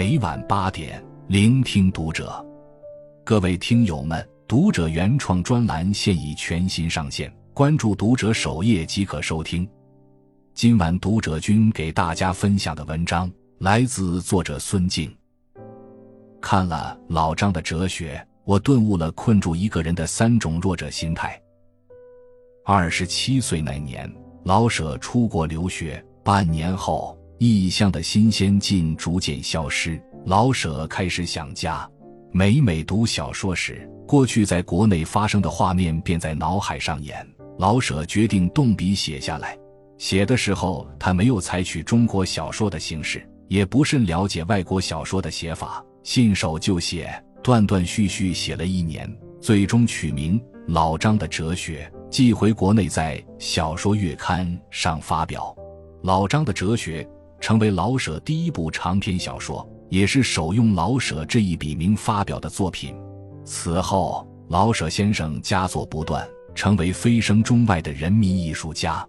每晚八点，聆听读者。各位听友们，读者原创专栏现已全新上线，关注读者首页即可收听。今晚读者君给大家分享的文章来自作者孙静。看了老张的哲学，我顿悟了困住一个人的三种弱者心态。二十七岁那年，老舍出国留学，半年后。异乡的新鲜劲逐渐消失，老舍开始想家。每每读小说时，过去在国内发生的画面便在脑海上演。老舍决定动笔写下来。写的时候，他没有采取中国小说的形式，也不甚了解外国小说的写法，信手就写，断断续续写了一年，最终取名《老张的哲学》，寄回国内，在《小说月刊》上发表。老张的哲学。成为老舍第一部长篇小说，也是首用老舍这一笔名发表的作品。此后，老舍先生佳作不断，成为飞升中外的人民艺术家。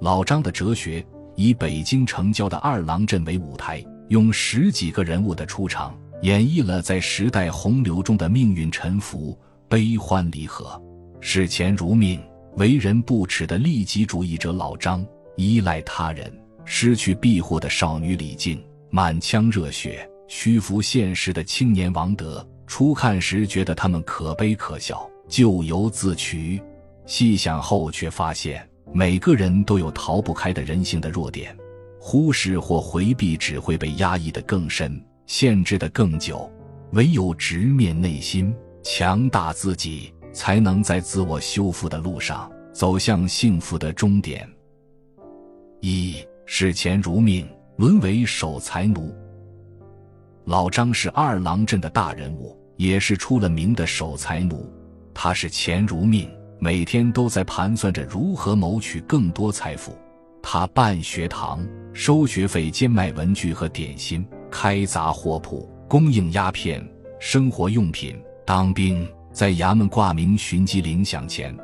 老张的哲学以北京城郊的二郎镇为舞台，用十几个人物的出场，演绎了在时代洪流中的命运沉浮、悲欢离合。视钱如命、为人不耻的利己主义者老张，依赖他人。失去庇护的少女李静，满腔热血屈服现实的青年王德，初看时觉得他们可悲可笑，咎由自取。细想后却发现，每个人都有逃不开的人性的弱点，忽视或回避只会被压抑的更深，限制的更久。唯有直面内心，强大自己，才能在自我修复的路上走向幸福的终点。一。视钱如命，沦为守财奴。老张是二郎镇的大人物，也是出了名的守财奴。他是钱如命，每天都在盘算着如何谋取更多财富。他办学堂，收学费兼卖文具和点心，开杂货铺，供应鸦片、生活用品。当兵，在衙门挂名巡缉领饷钱。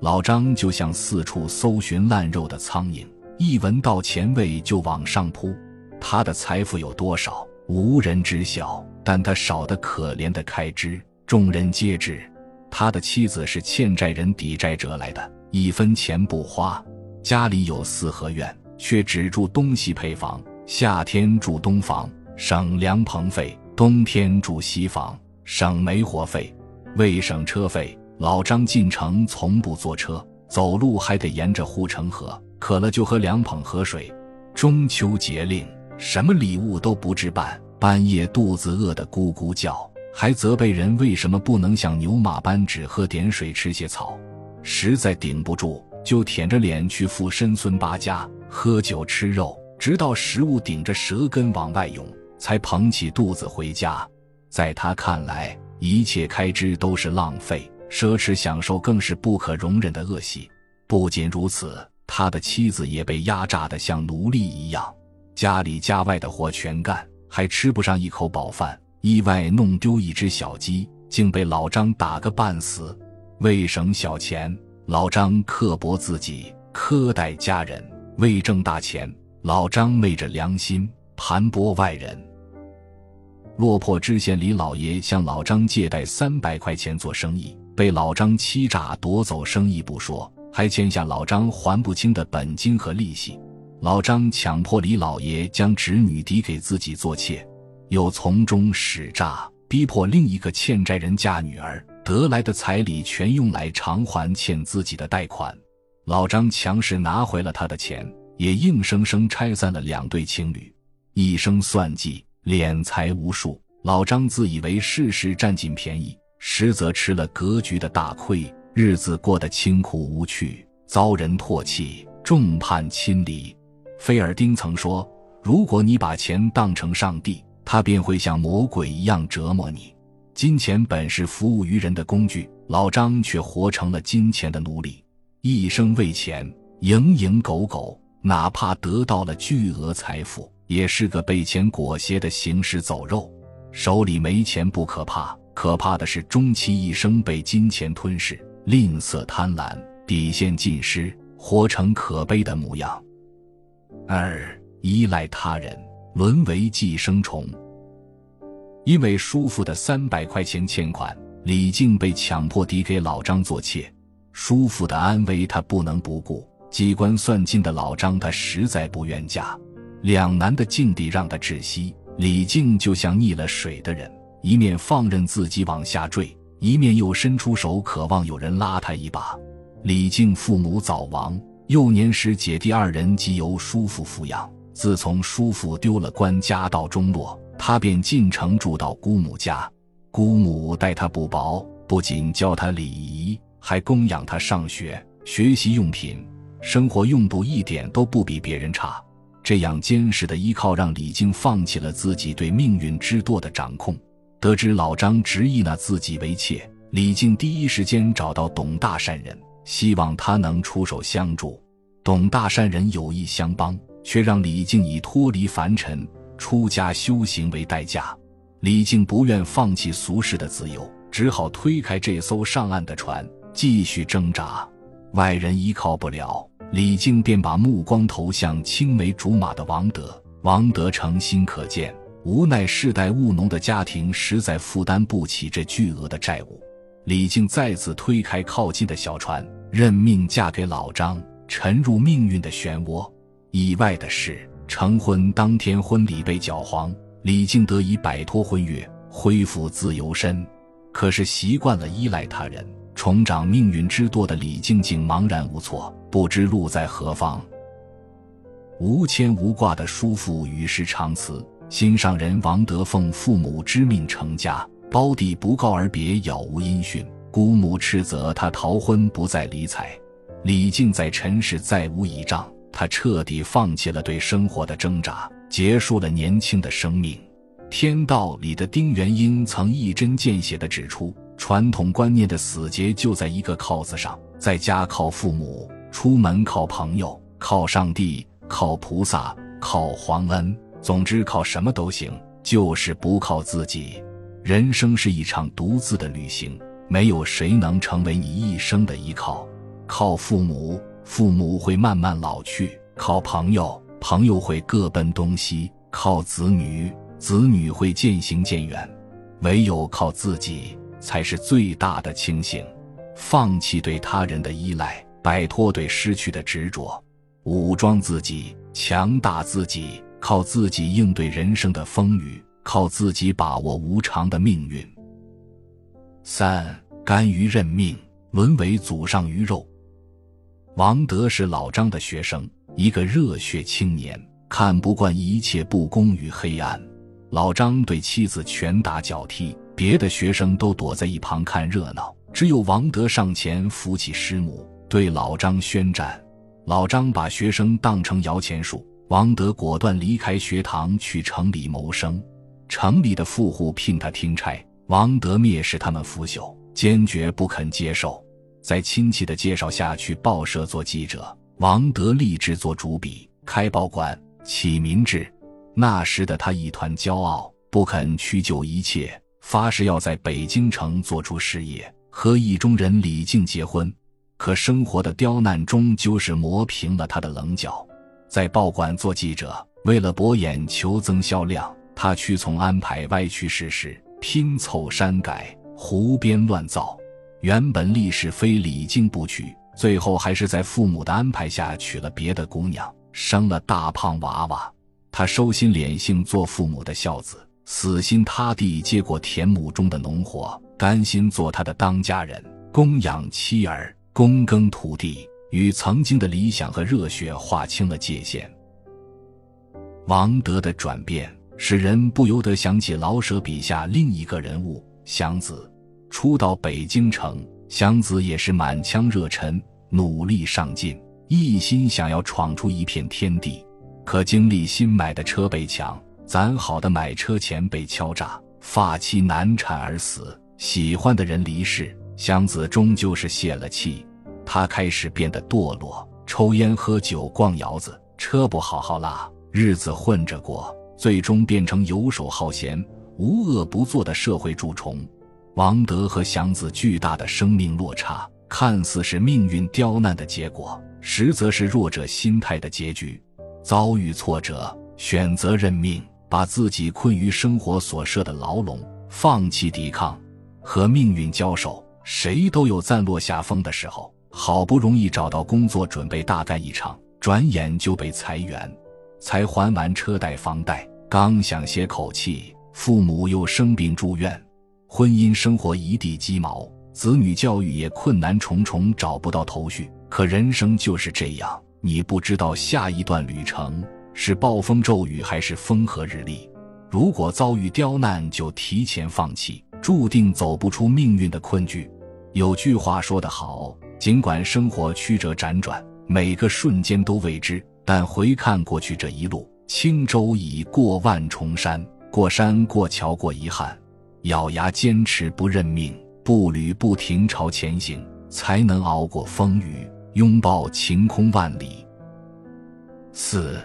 老张就像四处搜寻烂肉的苍蝇。一闻到钱味就往上扑，他的财富有多少无人知晓，但他少得可怜的开支众人皆知。他的妻子是欠债人抵债折来的，一分钱不花。家里有四合院，却只住东西配房，夏天住东房省凉棚费，冬天住西房省煤火费。为省车费，老张进城从不坐车，走路还得沿着护城河。渴了就喝两捧河水。中秋节令，什么礼物都不置办，半夜肚子饿得咕咕叫，还责备人为什么不能像牛马般只喝点水吃些草。实在顶不住，就舔着脸去富绅孙八家喝酒吃肉，直到食物顶着舌根往外涌，才捧起肚子回家。在他看来，一切开支都是浪费，奢侈享受更是不可容忍的恶习。不仅如此。他的妻子也被压榨得像奴隶一样，家里家外的活全干，还吃不上一口饱饭。意外弄丢一只小鸡，竟被老张打个半死。为省小钱，老张刻薄自己，苛待家人；为挣大钱，老张昧着良心盘剥外人。落魄知县李老爷向老张借贷三百块钱做生意，被老张欺诈夺走生意不说。还欠下老张还不清的本金和利息，老张强迫李老爷将侄女抵给自己做妾，又从中使诈，逼迫另一个欠债人嫁女儿，得来的彩礼全用来偿还欠自己的贷款。老张强势拿回了他的钱，也硬生生拆散了两对情侣，一生算计，敛财无数。老张自以为事事占尽便宜，实则吃了格局的大亏。日子过得清苦无趣，遭人唾弃，众叛亲离。菲尔丁曾说：“如果你把钱当成上帝，他便会像魔鬼一样折磨你。”金钱本是服务于人的工具，老张却活成了金钱的奴隶，一生为钱，蝇营狗苟。哪怕得到了巨额财富，也是个被钱裹挟的行尸走肉。手里没钱不可怕，可怕的是终其一生被金钱吞噬。吝啬贪婪，底线尽失，活成可悲的模样。二依赖他人，沦为寄生虫。因为叔父的三百块钱欠款，李靖被强迫抵给老张做妾。叔父的安危他不能不顾，机关算尽的老张他实在不愿嫁。两难的境地让他窒息。李靖就像溺了水的人，一面放任自己往下坠，一面又伸出手渴望有人拉他一把。李靖父母早亡，幼年时姐弟二人即由叔父抚养。自从叔父丢了官，家道中落。他便进城住到姑母家，姑母待他不薄，不仅教他礼仪，还供养他上学、学习用品、生活用度一点都不比别人差。这样坚实的依靠，让李靖放弃了自己对命运之舵的掌控。得知老张执意纳自己为妾，李靖第一时间找到董大善人，希望他能出手相助。董大善人有意相帮，却让李靖以脱离凡尘。出家修行为代价，李靖不愿放弃俗世的自由，只好推开这艘上岸的船，继续挣扎。外人依靠不了，李靖便把目光投向青梅竹马的王德。王德诚心可见，无奈世代务农的家庭实在负担不起这巨额的债务。李靖再次推开靠近的小船，认命嫁给老张，沉入命运的漩涡。意外的是。成婚当天，婚礼被搅黄，李靖得以摆脱婚约，恢复自由身。可是习惯了依赖他人、重掌命运之舵的李靖竟茫然无措，不知路在何方。无牵无挂的叔父与世长辞，心上人王德奉父母之命成家，胞弟不告而别，杳无音讯。姑母斥责他逃婚，不再理睬。李靖在尘世再无倚仗。他彻底放弃了对生活的挣扎，结束了年轻的生命。天道里的丁元英曾一针见血地指出，传统观念的死结就在一个“靠”字上，在家靠父母，出门靠朋友，靠上帝，靠菩萨，靠皇恩，总之靠什么都行，就是不靠自己。人生是一场独自的旅行，没有谁能成为你一生的依靠。靠父母。父母会慢慢老去，靠朋友，朋友会各奔东西；靠子女，子女会渐行渐远。唯有靠自己，才是最大的清醒。放弃对他人的依赖，摆脱对失去的执着，武装自己，强大自己，靠自己应对人生的风雨，靠自己把握无常的命运。三，甘于认命，沦为祖上鱼肉。王德是老张的学生，一个热血青年，看不惯一切不公与黑暗。老张对妻子拳打脚踢，别的学生都躲在一旁看热闹，只有王德上前扶起师母，对老张宣战。老张把学生当成摇钱树，王德果断离开学堂去城里谋生。城里的富户聘他听差，王德蔑视他们腐朽，坚决不肯接受。在亲戚的介绍下去报社做记者，王德立志做主笔，开报馆，起民志。那时的他一团骄傲，不肯屈就一切，发誓要在北京城做出事业，和意中人李靖结婚。可生活的刁难终究是磨平了他的棱角。在报馆做记者，为了博眼球、增销量，他屈从安排，歪曲事实，拼凑删改，胡编乱造。原本立是非李靖不娶，最后还是在父母的安排下娶了别的姑娘，生了大胖娃娃。他收心敛性，做父母的孝子，死心塌地接过田亩中的农活，甘心做他的当家人，供养妻儿，躬耕土地，与曾经的理想和热血划清了界限。王德的转变，使人不由得想起老舍笔下另一个人物祥子。初到北京城，祥子也是满腔热忱，努力上进，一心想要闯出一片天地。可经历新买的车被抢，攒好的买车钱被敲诈，发妻难产而死，喜欢的人离世，祥子终究是泄了气。他开始变得堕落，抽烟喝酒逛窑子，车不好好拉，日子混着过，最终变成游手好闲、无恶不作的社会蛀虫。王德和祥子巨大的生命落差，看似是命运刁难的结果，实则是弱者心态的结局。遭遇挫折，选择认命，把自己困于生活所设的牢笼，放弃抵抗，和命运交手。谁都有暂落下风的时候。好不容易找到工作，准备大干一场，转眼就被裁员。才还完车贷房贷，刚想歇口气，父母又生病住院，婚姻生活一地鸡毛，子女教育也困难重重，找不到头绪。可人生就是这样，你不知道下一段旅程是暴风骤雨还是风和日丽。如果遭遇刁难，就提前放弃，注定走不出命运的困局。有句话说得好。尽管生活曲折辗转，每个瞬间都未知，但回看过去这一路，轻舟已过万重山，过山过桥过遗憾，咬牙坚持不认命，步履不停朝前行，才能熬过风雨，拥抱晴空万里。四，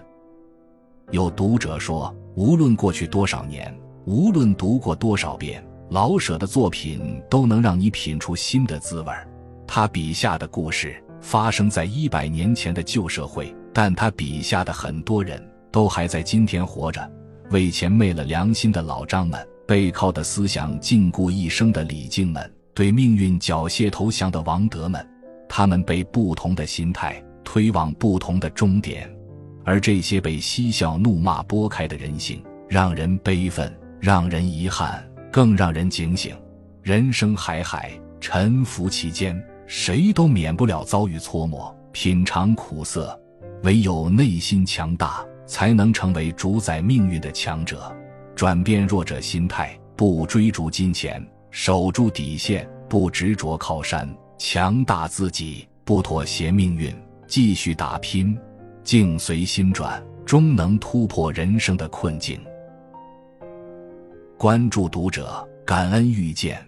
有读者说，无论过去多少年，无论读过多少遍，老舍的作品都能让你品出新的滋味儿。他笔下的故事发生在一百年前的旧社会，但他笔下的很多人都还在今天活着。为钱昧了良心的老张们，背靠的思想禁锢一生的李靖们，对命运缴械投降的王德们，他们被不同的心态推往不同的终点，而这些被嬉笑怒骂拨开的人性，让人悲愤，让人遗憾，更让人警醒。人生海海，沉浮其间。谁都免不了遭遇挫磨，品尝苦涩，唯有内心强大，才能成为主宰命运的强者。转变弱者心态，不追逐金钱，守住底线，不执着靠山，强大自己，不妥协命运，继续打拼，境随心转，终能突破人生的困境。关注读者，感恩遇见。